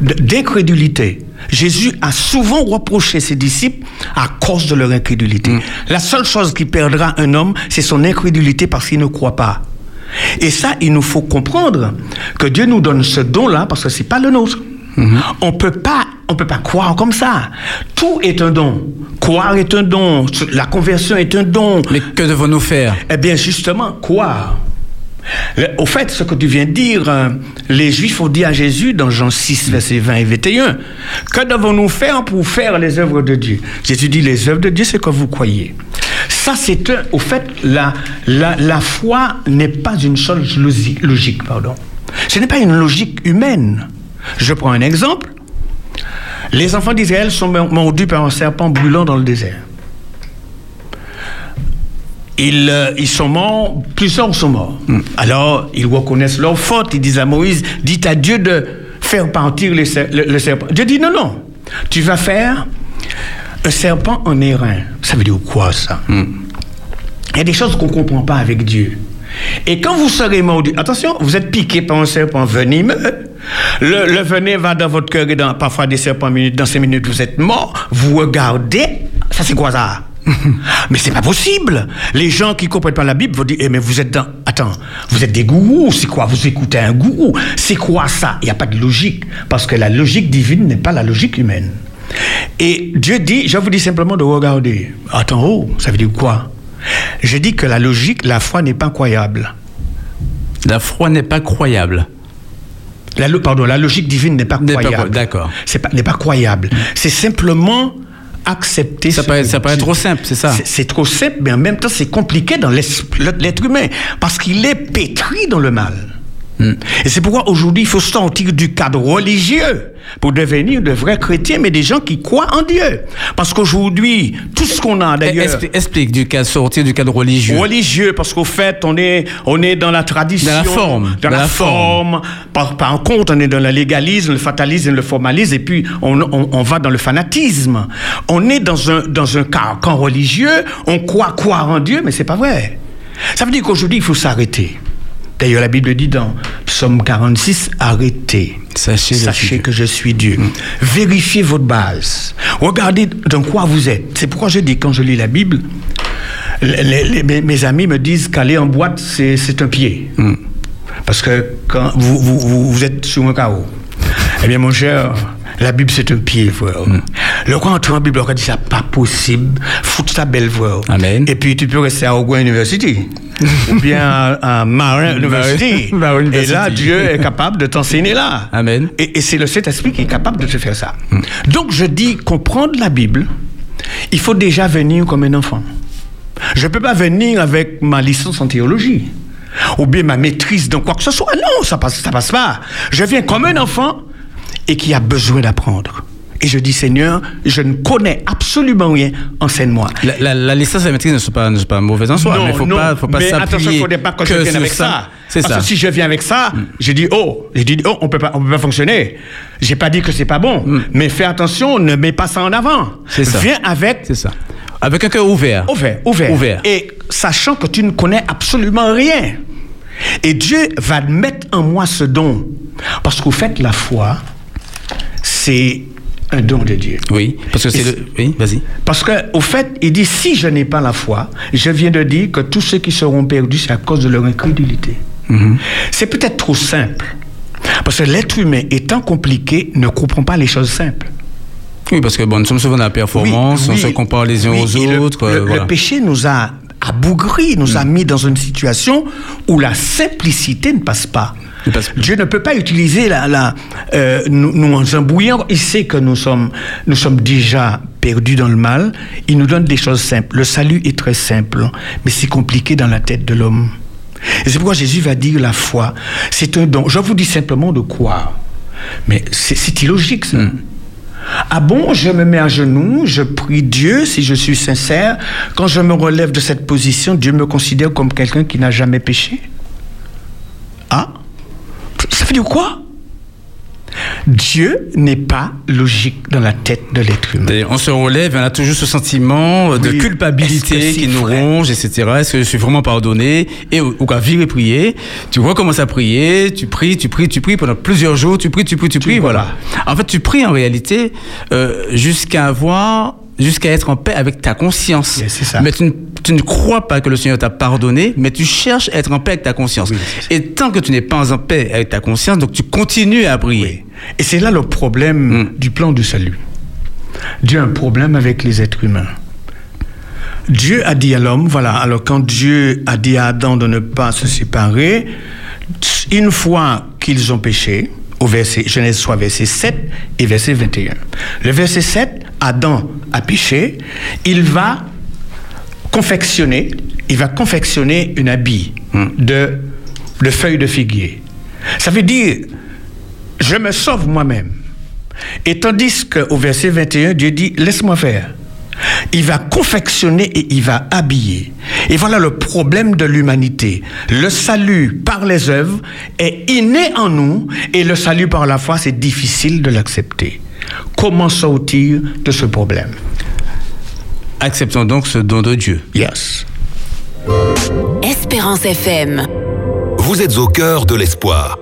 S2: d'incrédulité. Jésus a souvent reproché ses disciples à cause de leur incrédulité. Mm. La seule chose qui perdra un homme, c'est son incrédulité parce qu'il ne croit pas. Et ça, il nous faut comprendre que Dieu nous donne ce don-là parce que c'est pas le nôtre. Mm-hmm. On peut pas, on peut pas croire comme ça. Tout est un don. Croire est un don. La conversion est un don.
S1: Mais que devons-nous faire?
S2: Eh bien, justement, croire. Au fait, ce que tu viens de dire, euh, les Juifs ont dit à Jésus dans Jean 6, versets 20 et 21, que devons-nous faire pour faire les œuvres de Dieu? Jésus dit, les œuvres de Dieu, c'est que vous croyez. Ça, c'est un... Au fait, la, la, la foi n'est pas une chose logique, logique, pardon. Ce n'est pas une logique humaine. Je prends un exemple. Les enfants d'Israël sont mordus par un serpent brûlant dans le désert. Ils, euh, ils, sont morts, plusieurs sont morts. Mm. Alors, ils reconnaissent leur faute. Ils disent à Moïse, dites à Dieu de faire partir le, le, serpent. Dieu dit, non, non, tu vas faire un serpent en airain. Ça veut dire quoi, ça? Mm. Il y a des choses qu'on ne comprend pas avec Dieu. Et quand vous serez mordu, attention, vous êtes piqué par un serpent venimeux. Le, le venin va dans votre cœur et dans, parfois des serpents minutes. Dans ces minutes, vous êtes mort. Vous regardez. Ça, c'est quoi ça? mais c'est pas possible. Les gens qui comprennent pas la Bible vont dire eh, mais vous êtes dans attends, vous êtes des gourous, c'est quoi? Vous écoutez un gourou C'est quoi ça? Il n'y a pas de logique parce que la logique divine n'est pas la logique humaine. Et Dieu dit, je vous dis simplement de regarder. Attends, oh, ça veut dire quoi? Je dis que la logique, la foi n'est pas croyable.
S1: La foi n'est pas croyable.
S2: La, pardon, la logique divine n'est pas croyable.
S1: D'accord.
S2: C'est pas, n'est pas croyable. C'est simplement accepter.
S1: Ça, paraît, ça paraît trop simple, c'est ça
S2: C'est trop simple, mais en même temps, c'est compliqué dans l'être humain, parce qu'il est pétri dans le mal. Hmm. Et c'est pourquoi aujourd'hui, il faut sortir du cadre religieux pour devenir de vrais chrétiens, mais des gens qui croient en Dieu. Parce qu'aujourd'hui, tout ce qu'on a d'ailleurs...
S1: Explique, du cadre, sortir du cadre religieux.
S2: Religieux, parce qu'au fait, on est, on est dans la tradition...
S1: Dans la forme.
S2: Dans, la, forme. Par, par contre, on est dans le légalisme, le fatalisme, le formalisme, et puis on, on, on va dans le fanatisme. On est dans un, dans un camp religieux, on croit croire en Dieu, mais c'est pas vrai. Ça veut dire qu'aujourd'hui, il faut s'arrêter. D'ailleurs, la Bible dit dans Psaume 46, arrêtez. Sachez, que je suis Dieu. Mm. Vérifiez votre base. Regardez dans quoi vous êtes. C'est pourquoi je dis, quand je lis la Bible, mes, amis me disent qu'aller en boîte, c'est un pied. Mm. Parce que quand vous, vous, vous êtes sur un carreau. Eh bien, mon cher, la Bible, c'est un pied, frère. Mm. Le roi entre en Bible, on dit ça pas possible. Foutre ta belle, frère.
S1: Amen.
S2: Et puis, tu peux rester à Ogun University. ou bien à, Marin University. Et là, Dieu est capable de t'enseigner là.
S1: Amen.
S2: Et, c'est le Saint-Esprit qui est capable de te faire ça. Mm. Donc, je dis, comprendre la Bible, il faut déjà venir comme un enfant. Je ne peux pas venir avec ma licence en théologie ou bien ma maîtrise dans quoi que ce soit. Non, ça passe, ça passe pas. Je viens comme un enfant et qui a besoin d'apprendre. Et je dis, Seigneur, je ne connais absolument rien, enseigne-moi.
S1: La, la, licence et la maîtrise ne sont pas, ne sont pas mauvaises en soi,
S2: non,
S1: mais il ne faut
S2: non,
S1: pas, faut pas
S2: mais attention, il ne faudrait pas que, je vienne avec ça. Ça. Parce que si je viens avec ça, mm. j'ai dit, oh, j'ai dit, oh, on peut pas, on peut pas fonctionner. J'ai pas dit que c'est pas bon, mm. mais fais attention, ne mets pas ça en avant.
S1: Ça.
S2: Viens avec.
S1: C'est ça. Avec un cœur ouvert.
S2: Ouvert, ouvert.
S1: Ouvert.
S2: Et sachant que tu ne connais absolument rien. Et Dieu va mettre en moi ce don. Parce qu'au fait, la foi, c'est un don de Dieu.
S1: Oui, parce que c'est le. Oui, vas-y.
S2: Parce que, au fait, il dit si je n'ai pas la foi, je viens de dire que tous ceux qui seront perdus, c'est à cause de leur incrédulité.
S1: Mhm.
S2: C'est peut-être trop simple. Parce que l'être humain, étant compliqué, ne comprend pas les choses simples.
S1: Oui, parce que bon, nous sommes souvent dans la performance,
S2: Oui,
S1: on se compare les uns
S2: oui,
S1: aux autres.
S2: Le, le
S1: voilà.
S2: Péché nous a abougris, nous a mis dans une situation où la simplicité ne passe pas. Dieu ne peut pas utiliser la, la euh, nous, nous en embrouillant. Il sait que nous sommes, nous sommes déjà perdus dans le mal. Il nous donne des choses simples. Le salut est très simple, mais c'est compliqué dans la tête de l'homme. Et c'est pourquoi Jésus va dire la foi, c'est un don. Je vous dis simplement de croire. Mais c'est- illogique, ça. Ah bon, je me mets à genoux, je prie Dieu si je suis sincère. Quand je me relève de cette position, Dieu me considère comme quelqu'un qui n'a jamais péché. Ah veut dire quoi? Dieu n'est pas logique dans la tête de l'être humain.
S1: On se relève, on a toujours ce sentiment de
S2: Oui.
S1: Culpabilité qui nous ronge, etc. Est-ce que je suis vraiment pardonné? Et ou qu'à vivre et prier, tu recommences à prier, tu pries, tu pries, tu pries pendant plusieurs jours, tu pries, tu pries, tu pries, voilà. En fait, tu pries en réalité euh, jusqu'à avoir, jusqu'à être en paix avec ta conscience.
S2: Ça.
S1: Mais tu ne, tu ne crois pas que le Seigneur t'a pardonné, mais tu cherches à être en paix avec ta conscience.
S2: Oui,
S1: et tant que tu n'es pas en paix avec ta conscience, donc tu continues à prier.
S2: Et c'est là le problème
S1: Mm.
S2: du plan du salut. Dieu a un problème avec les êtres humains. Dieu a dit à l'homme, voilà, alors quand Dieu a dit à Adam de ne pas se séparer, une fois qu'ils ont péché, au verset, Genèse 3, verset 7 et verset 21. Le verset 7, Adam a péché, il va confectionner, il va confectionner une habille de, de feuilles de figuier. Ça veut dire, je me sauve moi-même. Et tandis qu'au verset 21, Dieu dit, laisse-moi faire. Il va confectionner et il va habiller. Et voilà le problème de l'humanité. Le salut par les œuvres est inné en nous et le salut par la foi, c'est difficile de l'accepter. Comment sortir de ce problème?
S1: Acceptons donc ce don de Dieu.
S2: Yes.
S5: Espérance FM.
S6: Vous êtes au cœur de l'espoir.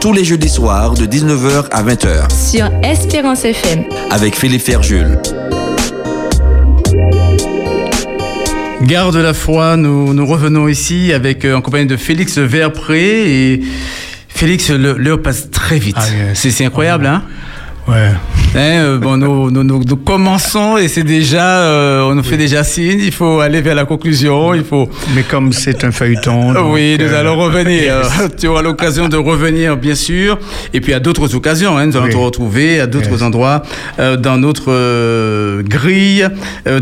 S3: Tous les jeudis soirs de 19h à 20h
S4: sur Espérance FM.
S3: avec Philippe Ferjul.
S1: Garde la foi, nous, nous revenons ici avec, euh, en compagnie de Félix Verpré. Et Félix, le- l'heure passe très vite.
S2: Ah, yes.
S1: C'est c'est incroyable, hein?
S2: Ouais.
S1: Hein, euh, bon, nous, nous, nous- nous commençons et c'est déjà, euh, on nous fait déjà signe. Il faut aller vers la conclusion. Il faut.
S2: Mais comme c'est un feuilleton. donc,
S1: oui, nous
S2: euh,
S1: allons revenir. tu auras l'occasion de revenir, bien sûr. Et puis à d'autres occasions, hein, nous allons
S2: Oui.
S1: te retrouver à d'autres
S2: Yes.
S1: endroits euh, dans notre grille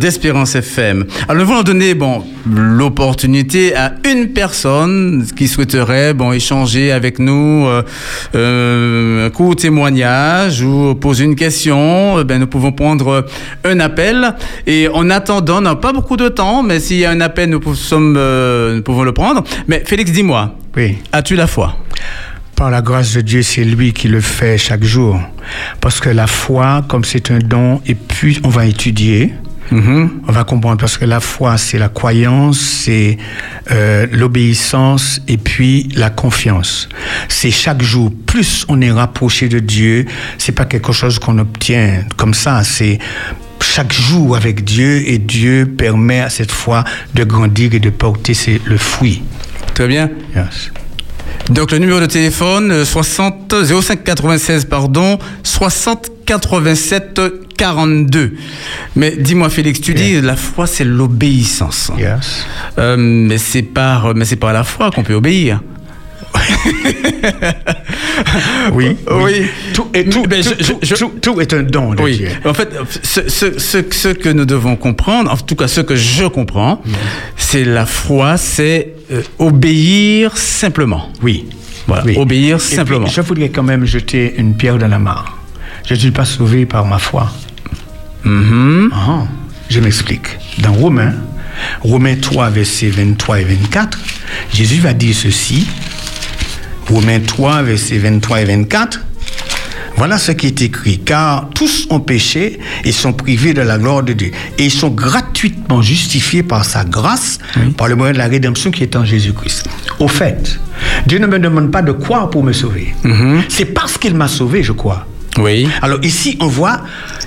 S1: d'Espérance FM. Alors nous voulons donner bon l'opportunité à une personne qui souhaiterait bon échanger avec nous un court témoignage ou poser une question. Eh ben, nous pouvons prendre un appel et en attendant, on n'a pas beaucoup de temps, mais s'il y a un appel, nous, sommes, euh, nous pouvons le prendre. Mais Félix, dis-moi,
S2: Oui.
S1: as-tu la foi?
S2: Par la grâce de Dieu, c'est lui qui le fait chaque jour. Parce que la foi, comme c'est un don, et puis on va étudier, on va comprendre. Parce que la foi, c'est la croyance, c'est euh, l'obéissance et puis la confiance. C'est chaque jour. Plus on est rapproché de Dieu, c'est pas quelque chose qu'on obtient comme ça. C'est chaque jour avec Dieu et Dieu permet à cette foi de grandir et de porter ses- le fruit.
S1: Très bien.
S2: Yes.
S1: Donc le numéro de téléphone euh, 60 05 96 pardon 60 87 42. Mais dis-moi Félix, tu dis la foi c'est l'obéissance.
S2: Yes.
S1: Euh, mais c'est par mais c'est par la foi qu'on peut obéir.
S2: Oui,
S1: Oui.
S2: Tout, et tout, tout,
S1: je-
S2: tout-
S1: je-
S2: tout- tout est un don de
S1: Oui.
S2: Dieu.
S1: En fait, ce, ce- ce- ce que nous devons comprendre, en tout cas ce que je comprends, c'est la foi, c'est euh, obéir simplement.
S2: Oui.
S1: Voilà,
S2: Oui.
S1: obéir
S2: Et puis,
S1: simplement.
S2: je voudrais quand même jeter une pierre dans la mare. Je ne suis pas sauvé par ma foi.
S1: Mhm.
S2: Ah, je m'explique. Dans Romains, Romains 3, versets 23 et 24, Jésus va dire ceci. Romains 3, versets 23 et 24. Voilà ce qui est écrit. Car tous ont péché et sont privés de la gloire de Dieu. Et ils sont gratuitement justifiés par sa grâce, par le moyen de la rédemption qui est en Jésus-Christ. Au fait, Dieu ne me demande pas de croire pour me sauver. C'est parce qu'il m'a sauvé, je crois.
S1: Oui.
S2: Alors ici, on voit,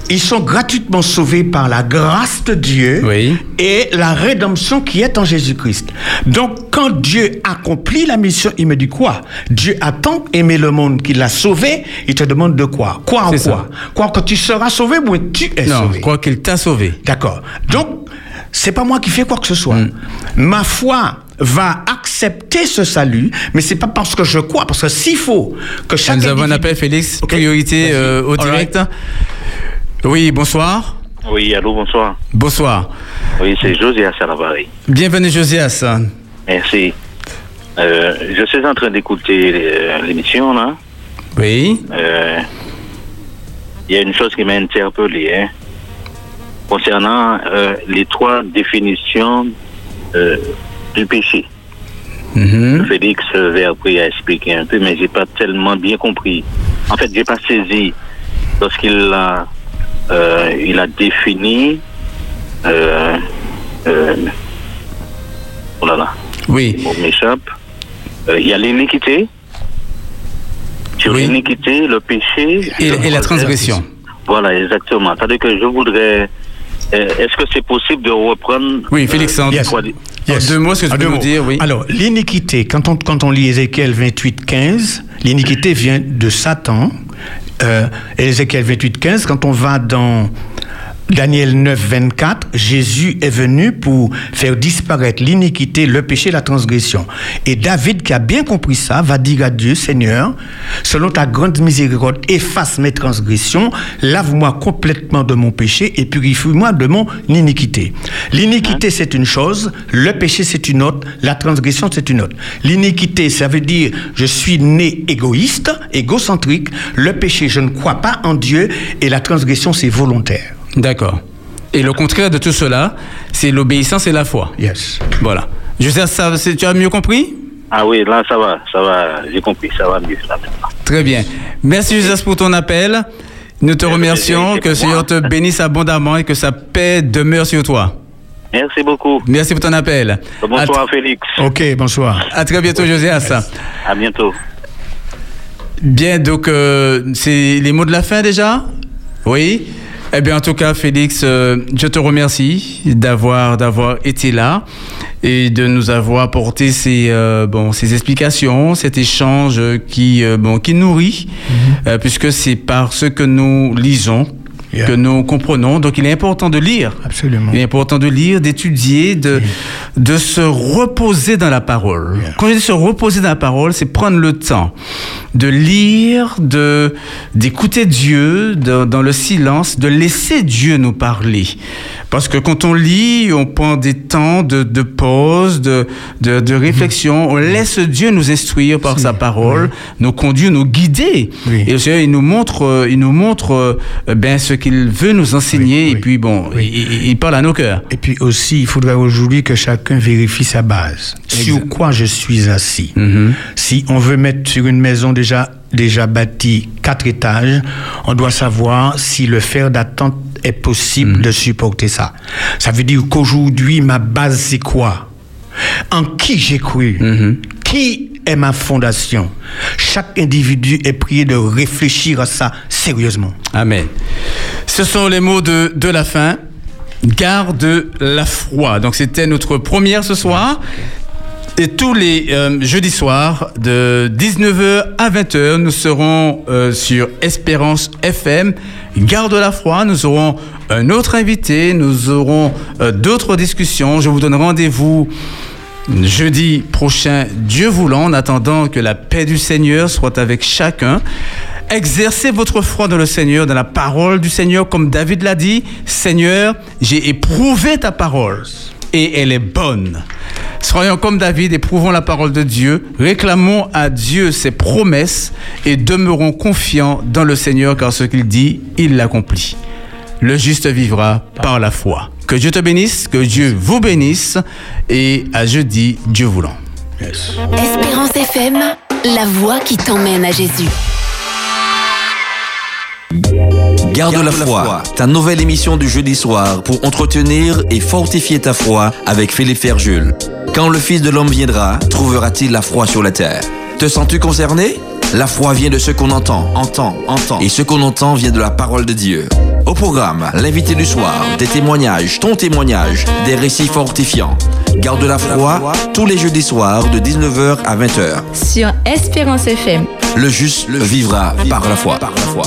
S2: ils sont gratuitement sauvés par la grâce de Dieu
S1: Oui.
S2: et la rédemption qui est en Jésus-Christ. Donc, quand Dieu accomplit la mission, il me dit quoi? Dieu a tant aimé le monde qu'il l'a sauvé, il te demande de quoi? Quoi en quoi? Quoi que tu seras sauvé ou tu es
S1: Non,
S2: sauvé?
S1: crois qu'il t'a sauvé.
S2: D'accord. Donc, c'est pas moi qui fais quoi que ce soit.
S1: Mm.
S2: Ma foi va accepter ce salut, mais c'est pas parce que je crois, parce que s'il faut que chaque
S1: Nous avons un appel, Félix. Priorité euh, au
S2: All right.
S1: direct. Oui, bonsoir.
S5: Oui, allô, bonsoir.
S1: Bonsoir.
S5: Oui, c'est Josias à l'appareil.
S1: Bienvenue, Josias.
S5: Merci. Euh, je suis en train d'écouter euh, l'émission, là.
S1: Oui.
S5: Euh, Il y a une chose qui m'a interpellé, hein, concernant euh, les trois définitions euh, du péché.
S1: Mhm.
S5: Félix euh, Verpré a expliqué un peu, mais j'ai pas tellement bien compris. En fait, j'ai pas saisi lorsqu'il a, euh, il a défini. Euh, euh, oh là là,
S1: Oui.
S5: m'échappe. Il y a l'iniquité. Sur
S1: Oui.
S5: l'iniquité, le péché
S1: Et, et la transgression.
S5: Voilà, exactement. C'est-à-dire que je voudrais. Euh, Est-ce que c'est possible de reprendre
S1: Oui, Félix,
S5: euh,
S1: en-
S5: les
S2: Yes.
S1: En deux mots, est-ce que tu peux nous dire, oui.
S2: Alors, l'iniquité, quand on, quand on lit Ézéchiel 28, 15, l'iniquité vient de Satan. Euh, et Ézéchiel 28, 15, quand on va dans Daniel 9, 24, Jésus est venu pour faire disparaître l'iniquité, le péché, la transgression. Et David, qui a bien compris ça, va dire à Dieu, Seigneur, selon ta grande miséricorde, efface mes transgressions, lave-moi complètement de mon péché et purifie-moi de mon iniquité. L'iniquité, c'est une chose, le péché, c'est une autre, la transgression, c'est une autre. L'iniquité, ça veut dire, je suis né égoïste, égocentrique, le péché, je ne crois pas en Dieu, et la transgression, c'est volontaire.
S1: D'accord. Et le contraire de tout cela, c'est l'obéissance et la foi.
S2: Yes.
S1: Voilà. Josias, ça, tu as mieux compris?
S5: Ah oui, là, ça va, ça va, j'ai compris, ça va mieux, là.
S1: Très bien. Merci Josias pour ton appel. Nous te remercions. Que le. Seigneur te bénisse abondamment et que sa paix demeure sur toi.
S5: Merci beaucoup.
S1: Merci pour ton appel.
S5: Bonsoir, Félix.
S2: Ok, bonsoir.
S1: À, à très bientôt, Josias.
S5: À bientôt.
S1: Bien, donc, euh, c'est les mots de la fin déjà? Oui. Eh bien, en tout cas, Félix, euh, je te remercie d'avoir d'avoir été là et de nous avoir apporté ces euh, bon ces explications, cet échange qui euh, bon qui nourrit, euh, puisque c'est par ce que nous lisons
S2: Yeah.
S1: que nous comprenons. Donc, il est important de lire.
S2: Absolument.
S1: Il est important de lire, d'étudier, de, de se reposer dans la parole.
S2: Yeah.
S1: Quand je dis se reposer dans la parole, c'est prendre le temps de lire, de d'écouter Dieu de- dans le silence, de laisser Dieu nous parler. Parce que quand on lit, on prend des temps de, de pause, de, de, de réflexion, on laisse Dieu nous instruire par sa parole, nous conduire, nous guider.
S2: Oui.
S1: Et au Seigneur, il nous montre, il nous montre euh, ben, ce qu'il veut nous enseigner.
S2: Oui,
S1: et puis bon,
S2: Oui.
S1: il, parle à nos cœurs.
S2: Et puis aussi, il faudrait aujourd'hui que chacun vérifie sa base. Sur quoi je suis assis. Si on veut mettre sur une maison déjà, déjà bâtie quatre étages, on doit savoir si le fer d'attente est possible de supporter ça. Ça veut dire qu'aujourd'hui, ma base, c'est quoi? En qui j'ai cru? Qui est ma fondation? Chaque individu est prié de réfléchir à ça sérieusement.
S1: Amen. Ce sont les mots de, de la fin. Garde la foi. Donc c'était notre première ce soir. Et tous les euh, jeudis soirs, de 19h à 20h, nous serons euh, sur Espérance FM. Garde la foi. Nous aurons un autre invité. Nous aurons euh, d'autres discussions. Je vous donne rendez-vous jeudi prochain, Dieu voulant, en attendant que la paix du Seigneur soit avec chacun. Exercez votre foi dans le Seigneur, dans la parole du Seigneur, comme David l'a dit. Seigneur, j'ai éprouvé ta parole et elle est bonne. Soyons comme David, éprouvons la parole de Dieu, réclamons à Dieu ses promesses et demeurons confiants dans le Seigneur car ce qu'il dit, il l'accomplit. Le juste vivra par la foi. Que Dieu te bénisse, que Dieu vous bénisse et à jeudi, Dieu voulant.
S7: Espérance FM, la voix qui t'emmène à Jésus.
S3: Garde la foi, ta nouvelle émission du jeudi soir pour entretenir et fortifier ta foi avec Philippe Ferjul. Quand le Fils de l'homme viendra, trouvera-t-il la foi sur la terre? Te sens-tu concerné? La foi vient de ce qu'on entend, entend, entend. Et ce qu'on entend vient de la parole de Dieu. Au programme, l'invité du soir, des témoignages, ton témoignage, des récits fortifiants. Garde la foi tous les jeudis soirs de 19h à 20h.
S4: Sur Espérance FM.
S3: Le juste vivra par la foi. Par la foi.